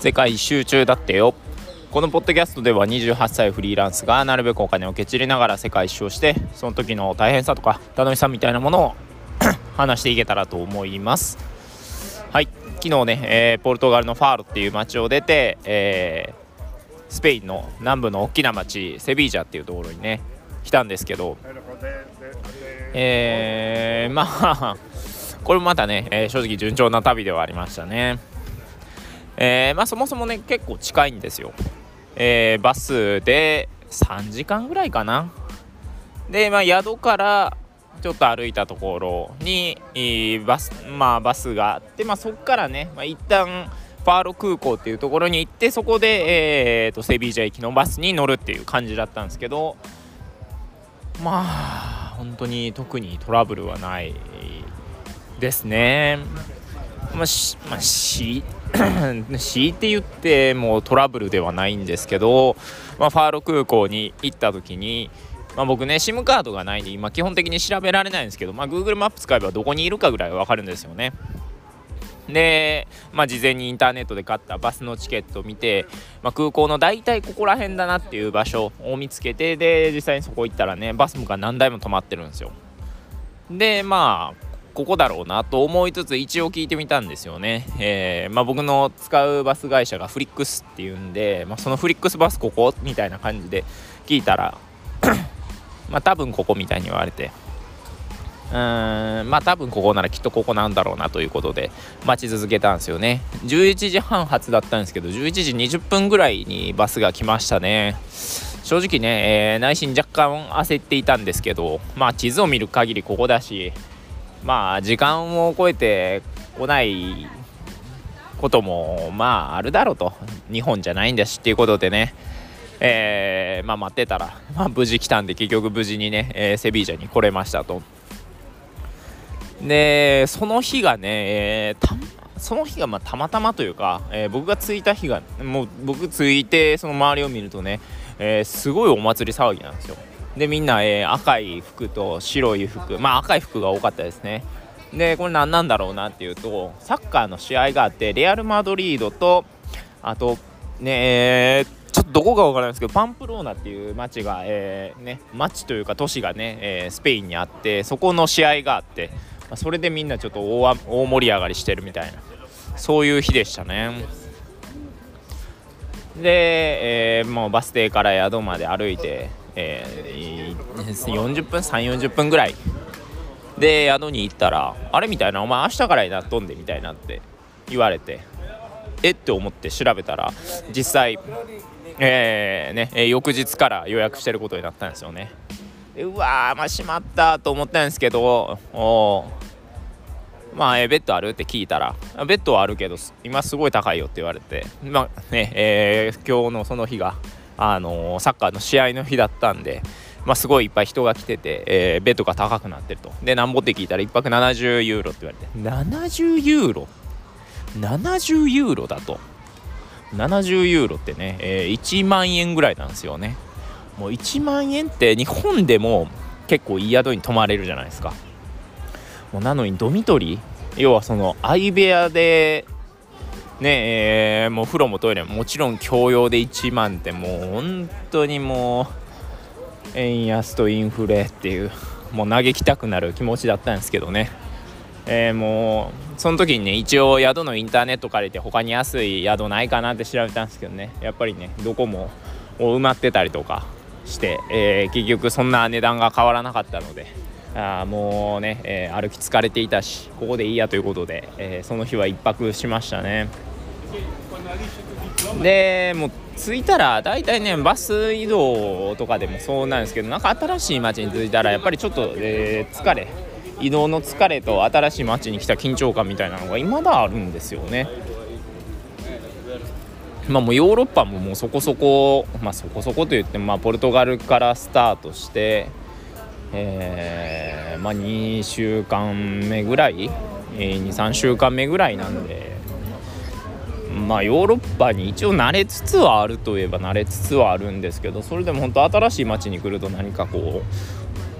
世界一周中だってよ。このポッドキャストでは28歳フリーランスがなるべくお金をけちりながら世界一周をしてその時の大変さとか楽しさみたいなものを 話していけたらと思います。はい。昨日ね、えー、ポルトガルのファーロっていう街を出て、えー、スペインの南部の大きな町セビージャっていうところにね来たんですけどえー、まあ これもまたね、えー、正直順調な旅ではありましたね。えー、まあそもそもね結構近いんですよ、えー、バスで3時間ぐらいかなで、まあ、宿からちょっと歩いたところにバス,、まあ、バスがあって、まあ、そこからね、まあ、一旦ファーロ空港っていうところに行ってそこで、えーと、セビージャ行きのバスに乗るっていう感じだったんですけどまあ本当に特にトラブルはないですね。まあ、し、まあ、し強いて言ってもうトラブルではないんですけど、まあ、ファーロ空港に行った時に、まあ、僕ね SIM カードがないんで今基本的に調べられないんですけど、まあ、Google マップ使えばどこにいるかぐらいは分かるんですよね。で、まあ、事前にインターネットで買ったバスのチケットを見て、まあ、空港の大体ここら辺だなっていう場所を見つけてで実際にそこ行ったらねバスが何台も止まってるんですよ。でまあここだろうなと思いつつ一応聞いてみたんですよね、えー、まあ、僕の使うバス会社がフリックスっていうんで、まあ、そのフリックスバスここみたいな感じで聞いたら まあ多分ここみたいに言われてうーんまあ多分ここならきっとここなんだろうなということで待ち続けたんですよね。11時半発だったんですけど11時20分ぐらいにバスが来ましたね。正直ね、えー、内心若干焦っていたんですけどまあ地図を見る限りここだしまあ時間を超えてこないこともまああるだろうと。日本じゃないんだしっていうことでね。えー、まあ待ってたら、まあ、無事来たんで結局無事にね、えー、セビージャに来れましたと。でその日がね、えー、その日がまあたまたまというか、えー、僕が着いた日がもう僕着いてその周りを見るとね、えー、すごいお祭り騒ぎなんですよ。でみんな、えー、赤い服と白い服。まあ赤い服が多かったですね。でこれ何なんだろうなっていうとサッカーの試合があってレアル・マドリードとあとねえちょっとどこかわからないですけどパンプローナっていう町が、えー、ね、町というか都市がね、えー、スペインにあってそこの試合があって、まあ、それでみんなちょっと大大盛り上がりしてるみたいなそういう日でしたね。で、えー、もうバス停から宿まで歩いてえー、40分3 4 0分ぐらいで宿に行ったら「あれ?」みたいな「お前明日からになっとんで」みたいなって言われてえって思って調べたら実際えー、ね、翌日から予約してることになったんですよねうわーまあしまったと思ったんですけどおまあ、えベッドあるって聞いたらベッドはあるけど今すごい高いよって言われてまあねえー、今日のその日があのサッカーの試合の日だったんで、まあ、すごいいっぱい人が来てて、えー、ベッドが高くなってると。でなんぼって聞いたら1泊70ユーロって言われて。70ユーロ？70ユーロだと。70ユーロってね、えー、1万円ぐらいなんですよね。もう1万円って日本でも結構いい宿に泊まれるじゃないですか。もうなのにドミトリー？要はその相部屋でねえー、もう風呂もトイレももちろん共用で1万ってもう本当にもう円安とインフレっていうもう嘆きたくなる気持ちだったんですけどね、えー、もうその時にね一応宿のインターネット借りて他に安い宿ないかなって調べたんですけどねやっぱりねどこも埋まってたりとかして、えー、結局そんな値段が変わらなかったのであもうね、えー、歩き疲れていたしここでいいやということで、えー、その日は1泊しましたね。でもう着いたら大体ねバス移動とかでもそうなんですけどなんか新しい街に着いたらやっぱりちょっと、えー、疲れ移動の疲れと新しい街に来た緊張感みたいなのが未だあるんですよね。まあ、もうヨーロッパももうそこそこ、まあ、そこそこと言っても、まあ、ポルトガルからスタートして、えーまあ、2週間目ぐらい、えー、23週間目ぐらいなんでまあヨーロッパに一応慣れつつはあるといえば慣れつつはあるんですけどそれでも本当新しい街に来ると何かこ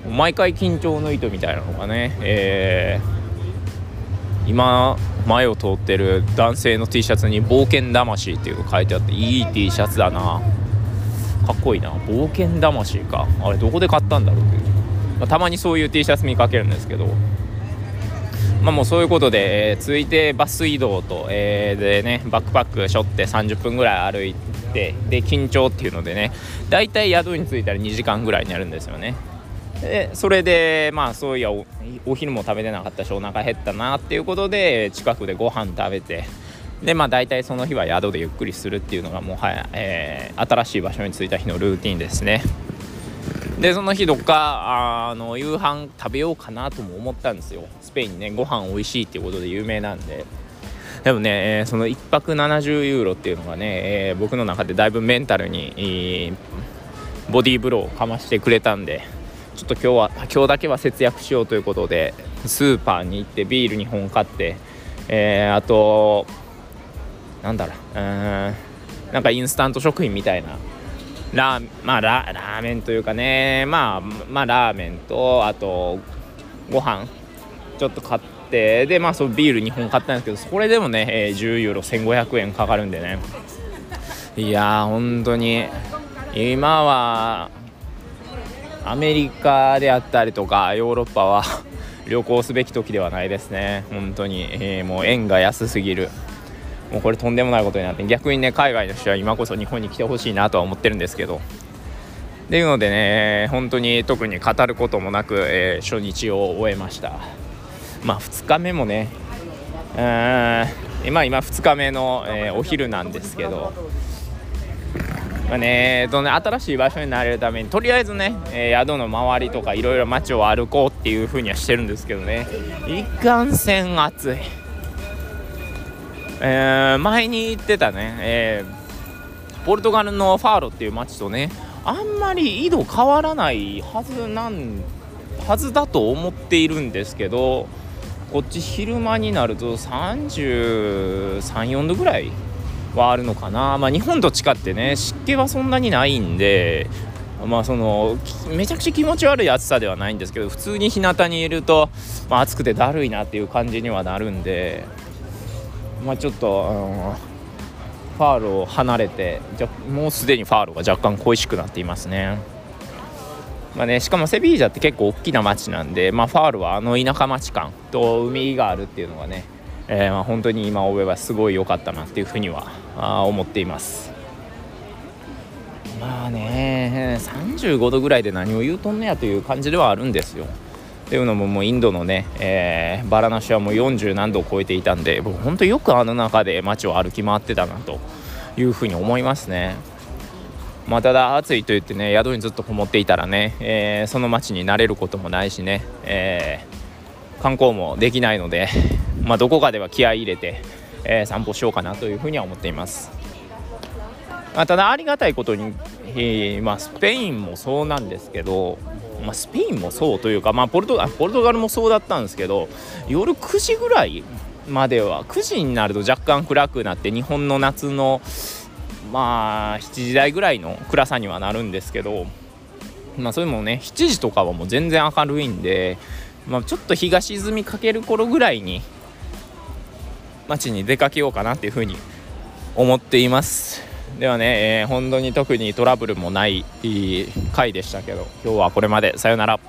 う毎回緊張の糸みたいなのがね、えー、今前を通ってる男性の T シャツに「冒険魂」っていうの書いてあっていい T シャツだな。かっこいいな。冒険魂か。あれどこで買ったんだろうっていう、まあ、たまにそういう T シャツ見かけるんですけど。まあもうそういうことで、えー、続いてバス移動と、えー、でねバックパック背負って30分ぐらい歩いてで緊張っていうのでねだいたい宿に着いたら2時間ぐらいになるんですよね。でそれでまあそういやお昼も食べてなかったしお腹減ったなっていうことで近くでご飯食べてでまあ大体その日は宿でゆっくりするっていうのがもはや、えー、新しい場所に着いた日のルーティンですね。でその日どっかあの夕飯食べようかなとも思ったんですよ。スペインねご飯美味しいっていうことで有名なんで。でもね、え、その1泊70ユーロっていうのがね、え、僕の中でだいぶメンタルに、ボディーブローをかましてくれたんでちょっと今日は今日だけは節約しようということでスーパーに行ってビール2本買って、えー、あとなんだろううんなんかインスタント食品みたいなラー,、まあ、ラーメンというかね、まあ、まあラーメンとあとご飯ちょっと買ってでまあそうビール2本買ったんですけどそれでもね、えー、10ユーロ1500円かかるんでね。いやー本当に今はアメリカであったりとかヨーロッパは旅行すべき時ではないですね。本当に、えー、もう円が安すぎる。もうこれとんでもないことになって逆にね海外の人は今こそ日本に来てほしいなとは思ってるんですけど。っていうのでね本当に特に語ることもなく、えー、初日を終えました。まあ2日目もねうん今今2日目の、えー、お昼なんですけど。まあねとね、新しい場所になれるためにとりあえずね、えー、宿の周りとかいろいろ街を歩こうっていう風にはしてるんですけどね。いかんせん暑い、えー、前に言ってたね、えー、ポルトガルのファーロっていう街とねあんまり緯度変わらないはずなんはずだと思っているんですけどこっち昼間になると334度ぐらいはあるのかな、まあ、日本と違ってね湿気はそんなにないんでまあそのめちゃくちゃ気持ち悪い暑さではないんですけど普通に日向にいると、まあ、暑くてだるいなっていう感じにはなるんで、まあ、ちょっと、あのファールを離れてじゃもうすでにファールが若干恋しくなっていますね。まあね、しかもセビージャって結構大きな町なんで、まあ、ファールはあの田舎町感と海があるっていうのがねえー、まあ、本当に今覚えはすごい良かったなっていうふうにはあ思っていますまあね35度ぐらいで何を言うとんねやという感じではあるんですよっていうのももうインドのね、えー、バラナシはもう40何度を超えていたんで僕本当よくあの中で街を歩き回ってたなというふうに思いますねまあ、ただ暑いと言ってね宿にずっとこもっていたらね、えー、その街に慣れることもないしね、えー、観光もできないのでまあ、どこかでは気合い入れて、えー、散歩しようかなというふうには思っています。まあ、ただありがたいことに、えー、まあ、スペインもそうなんですけど、まあ、スペインもそうというか、まあ、ポルトポルトガルもそうだったんですけど夜9時ぐらいまでは9時になると若干暗くなって日本の夏のまあ7時台ぐらいの暗さにはなるんですけど、まあ、それもね7時とかはもう全然明るいんで、まあ、ちょっと日が沈みかける頃ぐらいに街に出かけようかなっていうふうに思っています。ではね、えー、本当に特にトラブルもない回でしたけど今日はこれまで。さよなら。